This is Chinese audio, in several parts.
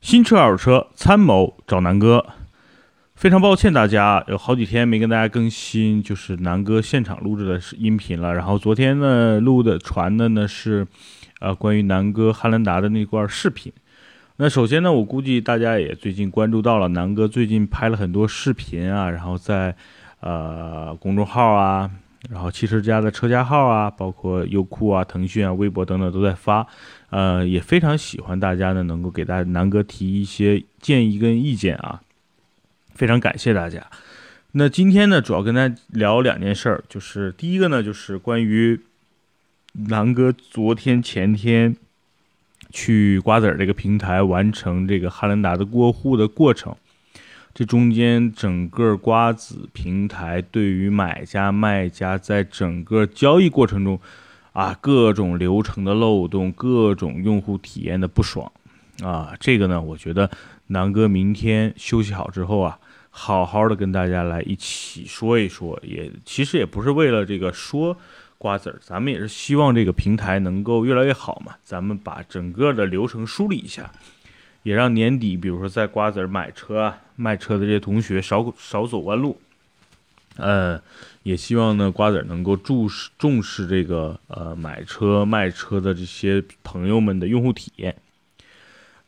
新车、二手车参谋找南哥。非常抱歉，大家有好几天没跟大家更新，就是南哥现场录制的音频了。然后昨天呢录的传的呢是，呃，关于南哥汉兰达的那段视频。那首先呢，我估计大家也最近关注到了，南哥最近拍了很多视频啊，然后在呃公众号啊。然后汽车之家的车架号啊，包括优酷啊、腾讯啊、微博等等都在发，呃，也非常喜欢大家呢，能够给大家南哥提一些建议跟意见啊，非常感谢大家。那今天呢，主要跟大家聊两件事儿，就是第一个呢，就是关于南哥昨天前天去瓜子儿这个平台完成这个汉兰达的过户的过程。这中间整个瓜子平台对于买家卖家在整个交易过程中，啊，各种流程的漏洞，各种用户体验的不爽，啊，这个呢，我觉得南哥明天休息好之后啊，好好的跟大家来一起说一说，也其实也不是为了这个说瓜子儿，咱们也是希望这个平台能够越来越好嘛，咱们把整个的流程梳理一下。也让年底，比如说在瓜子买车啊、卖车的这些同学少少走弯路。呃，也希望呢瓜子能够注视重视这个呃买车卖车的这些朋友们的用户体验。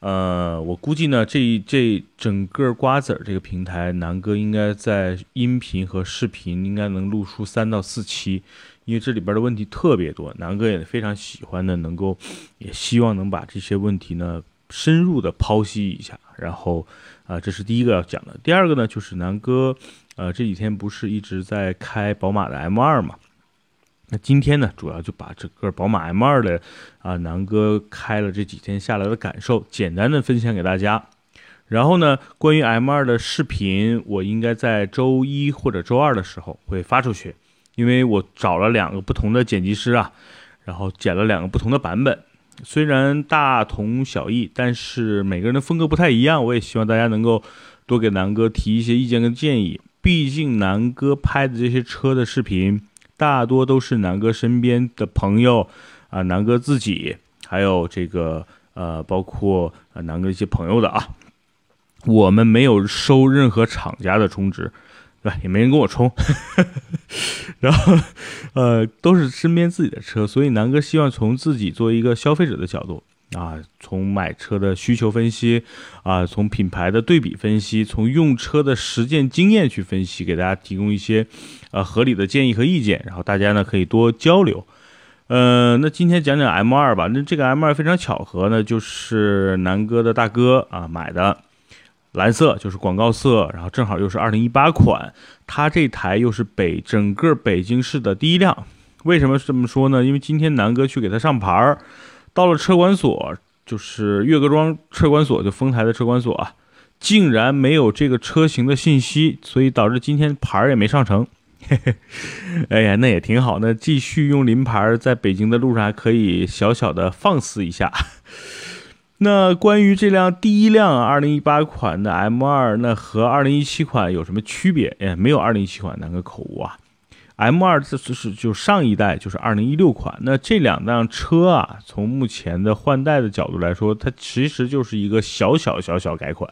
呃，我估计呢这这整个瓜子这个平台，南哥应该在音频和视频应该能录出三到四期，因为这里边的问题特别多，南哥也非常喜欢的，能够也希望能把这些问题呢。深入的剖析一下，然后啊，这是第一个要讲的。第二个呢，就是南哥，呃，这几天不是一直在开宝马的 M2 嘛？那今天呢，主要就把这个宝马 M2 的啊，南哥开了这几天下来的感受，简单的分享给大家。然后呢，关于 M2 的视频，我应该在周一或者周二的时候会发出去，因为我找了两个不同的剪辑师啊，然后剪了两个不同的版本。虽然大同小异，但是每个人的风格不太一样。我也希望大家能够多给南哥提一些意见跟建议。毕竟南哥拍的这些车的视频，大多都是南哥身边的朋友啊，南哥自己，还有这个呃，包括啊南哥一些朋友的啊。我们没有收任何厂家的充值。对吧？也没人跟我充，然后，呃，都是身边自己的车，所以南哥希望从自己作为一个消费者的角度啊，从买车的需求分析啊，从品牌的对比分析，从用车的实践经验去分析，给大家提供一些呃合理的建议和意见，然后大家呢可以多交流。呃，那今天讲讲 M 二吧。那这个 M 二非常巧合呢，就是南哥的大哥啊买的。蓝色就是广告色，然后正好又是二零一八款，它这台又是北整个北京市的第一辆。为什么这么说呢？因为今天南哥去给他上牌儿，到了车管所，就是岳各庄车管所，就丰台的车管所啊，竟然没有这个车型的信息，所以导致今天牌儿也没上成。嘿嘿，哎呀，那也挺好，那继续用临牌，在北京的路上还可以小小的放肆一下。那关于这辆第一辆二零一八款的 M2，那和二零一七款有什么区别？哎，没有二零一七款那个口误啊。M2 这就是就上一代就是二零一六款。那这两辆车啊，从目前的换代的角度来说，它其实就是一个小小小小改款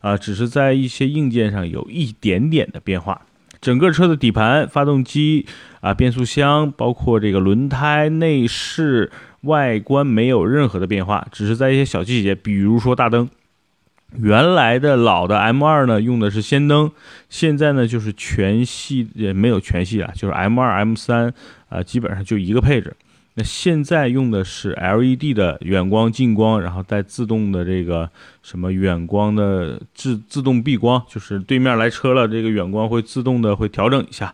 啊，只是在一些硬件上有一点点的变化。整个车的底盘、发动机啊、变速箱，包括这个轮胎、内饰。外观没有任何的变化，只是在一些小细节，比如说大灯。原来的老的 M2 呢，用的是氙灯，现在呢就是全系也没有全系啊，就是 M2、M3 啊，基本上就一个配置。那现在用的是 LED 的远光、近光，然后带自动的这个什么远光的自自动避光，就是对面来车了，这个远光会自动的会调整一下。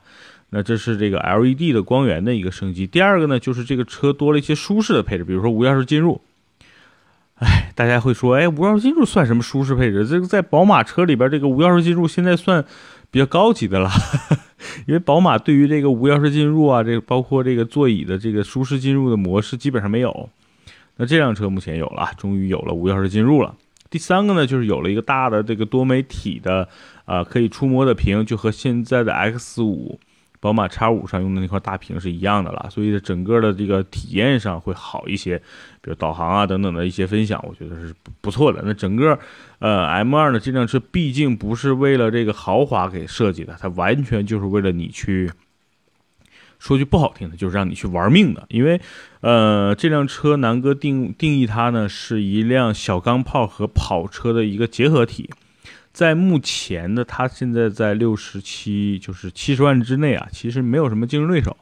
那这是这个 LED 的光源的一个升级。第二个呢，就是这个车多了一些舒适的配置，比如说无钥匙进入。哎，大家会说，哎，无钥匙进入算什么舒适配置？这个在宝马车里边，这个无钥匙进入现在算比较高级的了，因为宝马对于这个无钥匙进入啊，这个包括这个座椅的这个舒适进入的模式基本上没有。那这辆车目前有了，终于有了无钥匙进入了。第三个呢，就是有了一个大的这个多媒体的啊可以触摸的屏，就和现在的 X 五。宝马 X 五上用的那块大屏是一样的了，所以整个的这个体验上会好一些，比如导航啊等等的一些分享，我觉得是不错的。那整个呃 M2 呢这辆车毕竟不是为了这个豪华给设计的，它完全就是为了你去。说句不好听的，就是让你去玩命的，因为，呃，这辆车南哥定定义它呢是一辆小钢炮和跑车的一个结合体，在目前的它现在在六十七就是七十万之内啊，其实没有什么竞争对手。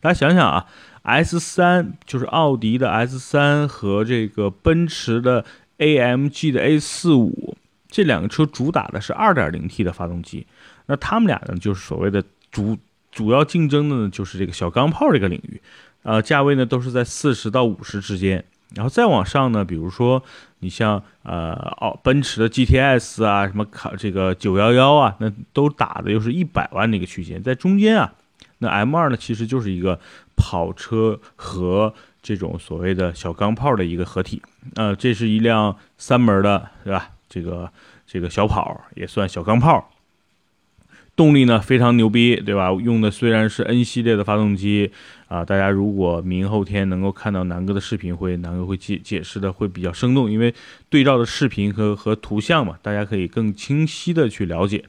大家想想啊，S 三就是奥迪的 S 三和这个奔驰的 AMG 的 A 四五这两个车主打的是二点零 T 的发动机，那他们俩呢就是所谓的主。主要竞争的呢就是这个小钢炮这个领域，呃，价位呢都是在四十到五十之间，然后再往上呢，比如说你像呃奥奔驰的 GTS 啊，什么卡这个九幺幺啊，那都打的又是一百万的一个区间，在中间啊，那 M 二呢其实就是一个跑车和这种所谓的小钢炮的一个合体，呃，这是一辆三门的，对吧？这个这个小跑也算小钢炮。动力呢非常牛逼，对吧？用的虽然是 N 系列的发动机啊，大家如果明后天能够看到南哥的视频，会南哥会解解释的会比较生动，因为对照的视频和和图像嘛，大家可以更清晰的去了解。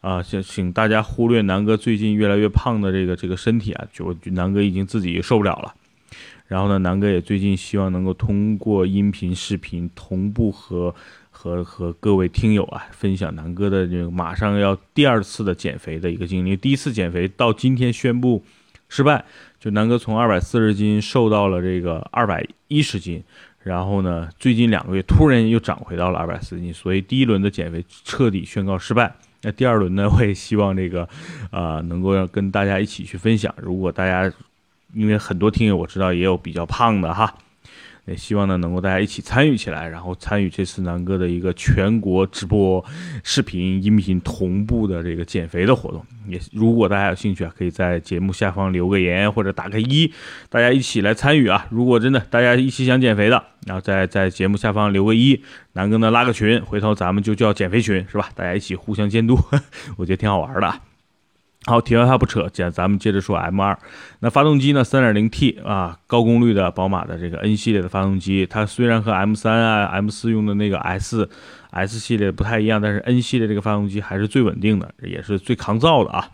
啊，请请大家忽略南哥最近越来越胖的这个这个身体啊，就南哥已经自己受不了了。然后呢，南哥也最近希望能够通过音频、视频同步和。和和各位听友啊，分享南哥的这个马上要第二次的减肥的一个经历。第一次减肥到今天宣布失败，就南哥从二百四十斤瘦到了这个二百一十斤，然后呢，最近两个月突然又涨回到了二百四十斤，所以第一轮的减肥彻底宣告失败。那第二轮呢，我也希望这个啊，能够让跟大家一起去分享。如果大家因为很多听友我知道也有比较胖的哈。也希望呢，能够大家一起参与起来，然后参与这次南哥的一个全国直播、视频、音频同步的这个减肥的活动。也如果大家有兴趣啊，可以在节目下方留个言或者打个一，大家一起来参与啊。如果真的大家一起想减肥的，然后在在节目下方留个一，南哥呢拉个群，回头咱们就叫减肥群，是吧？大家一起互相监督，我觉得挺好玩的。好，题外话不扯，接咱们接着说 M2。那发动机呢？3.0T 啊，高功率的宝马的这个 N 系列的发动机，它虽然和 M3 啊、M4 用的那个 S S 系列不太一样，但是 N 系列这个发动机还是最稳定的，也是最抗造的啊。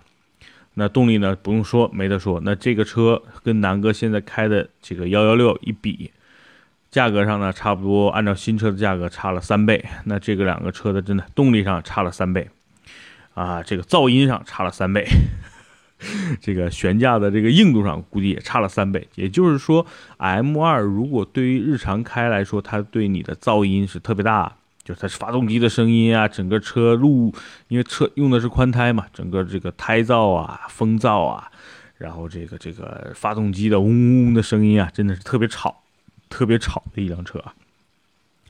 那动力呢？不用说，没得说。那这个车跟南哥现在开的这个116一比，价格上呢，差不多按照新车的价格差了三倍。那这个两个车的真的动力上差了三倍。啊，这个噪音上差了三倍，这个悬架的这个硬度上估计也差了三倍。也就是说，M2 如果对于日常开来说，它对你的噪音是特别大，就是它是发动机的声音啊，整个车路，因为车用的是宽胎嘛，整个这个胎噪啊、风噪啊，然后这个这个发动机的嗡嗡嗡的声音啊，真的是特别吵，特别吵的一辆车啊。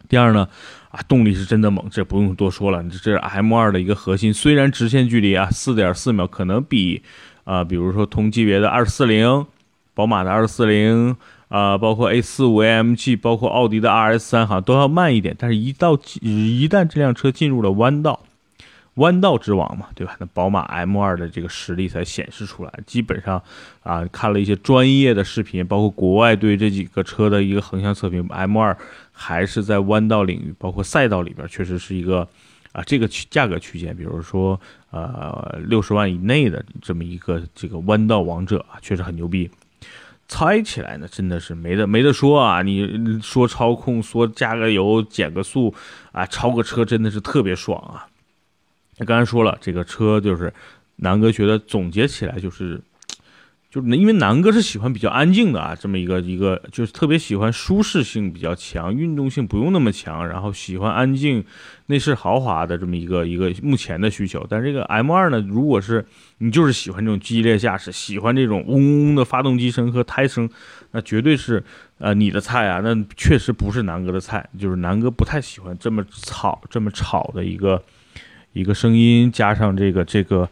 第二呢，啊，动力是真的猛，这不用多说了。这这是 M2 的一个核心，虽然直线距离啊，四点四秒可能比啊，比如说同级别的二四零，宝马的二四零啊，包括 A 四五 AMG，包括奥迪的 RS 三，好像都要慢一点。但是，一到一旦这辆车进入了弯道，弯道之王嘛，对吧？那宝马 M2 的这个实力才显示出来。基本上啊，看了一些专业的视频，包括国外对这几个车的一个横向测评，M2 还是在弯道领域，包括赛道里边，确实是一个啊，这个区价格区间，比如说呃六十万以内的这么一个这个弯道王者啊，确实很牛逼。猜起来呢，真的是没得没得说啊！你说操控，说加个油、减个速啊，超个车，真的是特别爽啊！那刚才说了，这个车就是南哥觉得总结起来就是，就是因为南哥是喜欢比较安静的啊，这么一个一个就是特别喜欢舒适性比较强，运动性不用那么强，然后喜欢安静、内饰豪华的这么一个一个目前的需求。但这个 M2 呢，如果是你就是喜欢这种激烈驾驶，喜欢这种嗡嗡的发动机声和胎声，那绝对是呃你的菜啊！那确实不是南哥的菜，就是南哥不太喜欢这么吵、这么吵的一个。一个声音加上这个这个，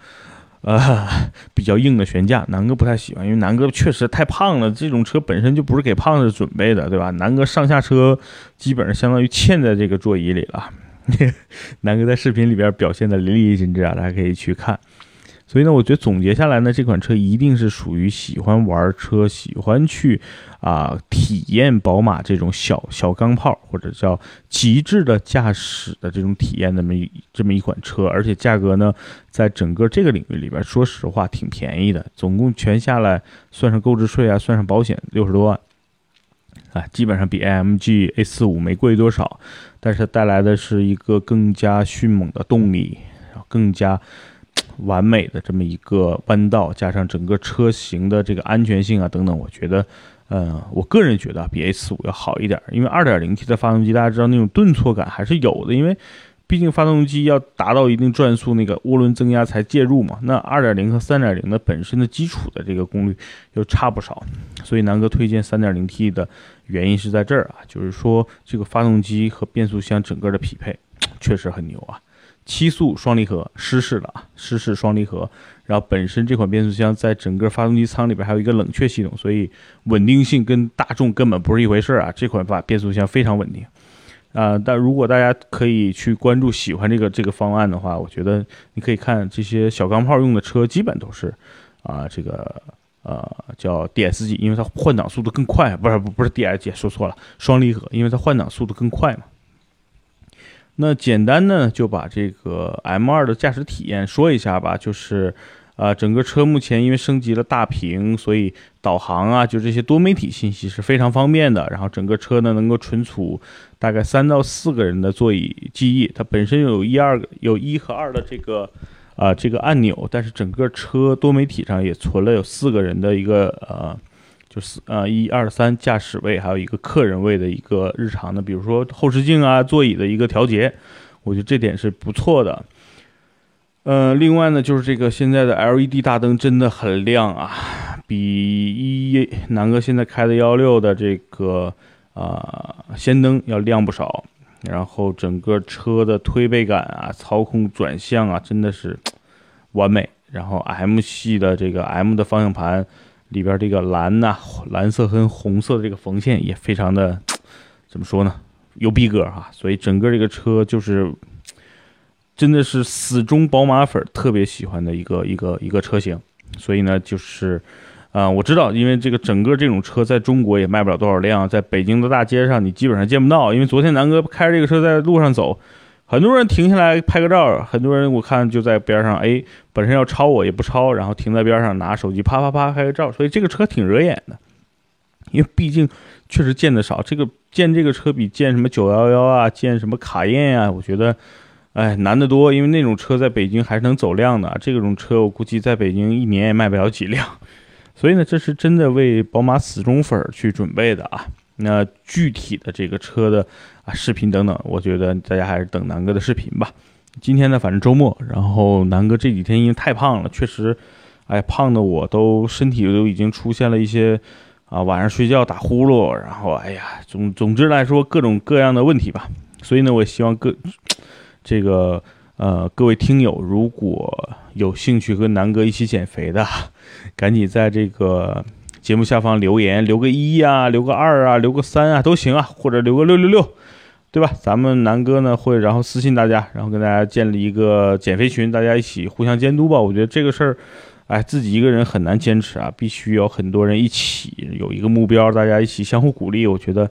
呃，比较硬的悬架，南哥不太喜欢，因为南哥确实太胖了，这种车本身就不是给胖子准备的，对吧？南哥上下车基本上相当于嵌在这个座椅里了。南哥在视频里边表现的淋漓尽致啊，大家可以去看。所以呢，我觉得总结下来呢，这款车一定是属于喜欢玩车、喜欢去啊体验宝马这种小小钢炮或者叫极致的驾驶的这种体验那么这么一款车，而且价格呢，在整个这个领域里边，说实话挺便宜的，总共全下来算上购置税啊，算上保险六十多万，啊，基本上比 AMG A45 没贵多少，但是带来的是一个更加迅猛的动力，更加。完美的这么一个弯道，加上整个车型的这个安全性啊等等，我觉得，呃，我个人觉得比 A 四五要好一点。因为 2.0T 的发动机，大家知道那种顿挫感还是有的，因为毕竟发动机要达到一定转速，那个涡轮增压才介入嘛。那2.0和3.0的本身的基础的这个功率又差不少，所以南哥推荐 3.0T 的原因是在这儿啊，就是说这个发动机和变速箱整个的匹配确实很牛啊。七速双离合湿式的啊，湿式双离合，然后本身这款变速箱在整个发动机舱里边还有一个冷却系统，所以稳定性跟大众根本不是一回事儿啊。这款把变速箱非常稳定啊。但如果大家可以去关注喜欢这个这个方案的话，我觉得你可以看这些小钢炮用的车，基本都是啊这个呃叫 DSG，因为它换挡速度更快，不是不不是 DSG，说错了，双离合，因为它换挡速度更快嘛。那简单呢，就把这个 M2 的驾驶体验说一下吧。就是，呃，整个车目前因为升级了大屏，所以导航啊，就这些多媒体信息是非常方便的。然后整个车呢，能够存储大概三到四个人的座椅记忆。它本身有一二，有一和二的这个，啊，这个按钮，但是整个车多媒体上也存了有四个人的一个，呃。就是呃一二三驾驶位，还有一个客人位的一个日常的，比如说后视镜啊、座椅的一个调节，我觉得这点是不错的。呃，另外呢，就是这个现在的 LED 大灯真的很亮啊，比一南哥现在开的幺六的这个啊氙灯要亮不少。然后整个车的推背感啊、操控转向啊，真的是完美。然后 M 系的这个 M 的方向盘。里边这个蓝呐，蓝色跟红色的这个缝线也非常的，怎么说呢，有逼格哈。所以整个这个车就是，真的是死忠宝马粉特别喜欢的一个一个一个车型。所以呢，就是，啊，我知道，因为这个整个这种车在中国也卖不了多少辆，在北京的大街上你基本上见不到。因为昨天南哥开着这个车在路上走。很多人停下来拍个照，很多人我看就在边上，哎，本身要超我也不超，然后停在边上拿手机啪啪啪拍个照，所以这个车挺惹眼的，因为毕竟确实见的少，这个见这个车比见什么九幺幺啊，见什么卡宴啊，我觉得，哎，难得多，因为那种车在北京还是能走量的，这种车我估计在北京一年也卖不了几辆，所以呢，这是真的为宝马死忠粉去准备的啊。那具体的这个车的啊视频等等，我觉得大家还是等南哥的视频吧。今天呢，反正周末，然后南哥这几天因为太胖了，确实，哎，胖的我都身体都已经出现了一些啊晚上睡觉打呼噜，然后哎呀，总总之来说各种各样的问题吧。所以呢，我希望各这个呃各位听友，如果有兴趣和南哥一起减肥的，赶紧在这个。节目下方留言，留个一啊，留个二啊，留个三啊，都行啊，或者留个六六六，对吧？咱们南哥呢会然后私信大家，然后跟大家建立一个减肥群，大家一起互相监督吧。我觉得这个事儿，哎，自己一个人很难坚持啊，必须有很多人一起有一个目标，大家一起相互鼓励，我觉得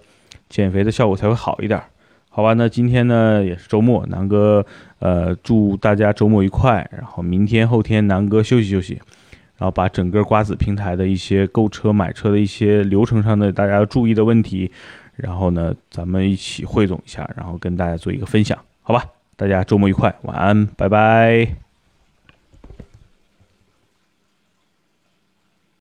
减肥的效果才会好一点。好吧，那今天呢也是周末，南哥呃祝大家周末愉快，然后明天后天南哥休息休息。然后把整个瓜子平台的一些购车、买车的一些流程上的大家要注意的问题，然后呢，咱们一起汇总一下，然后跟大家做一个分享，好吧？大家周末愉快，晚安，拜拜。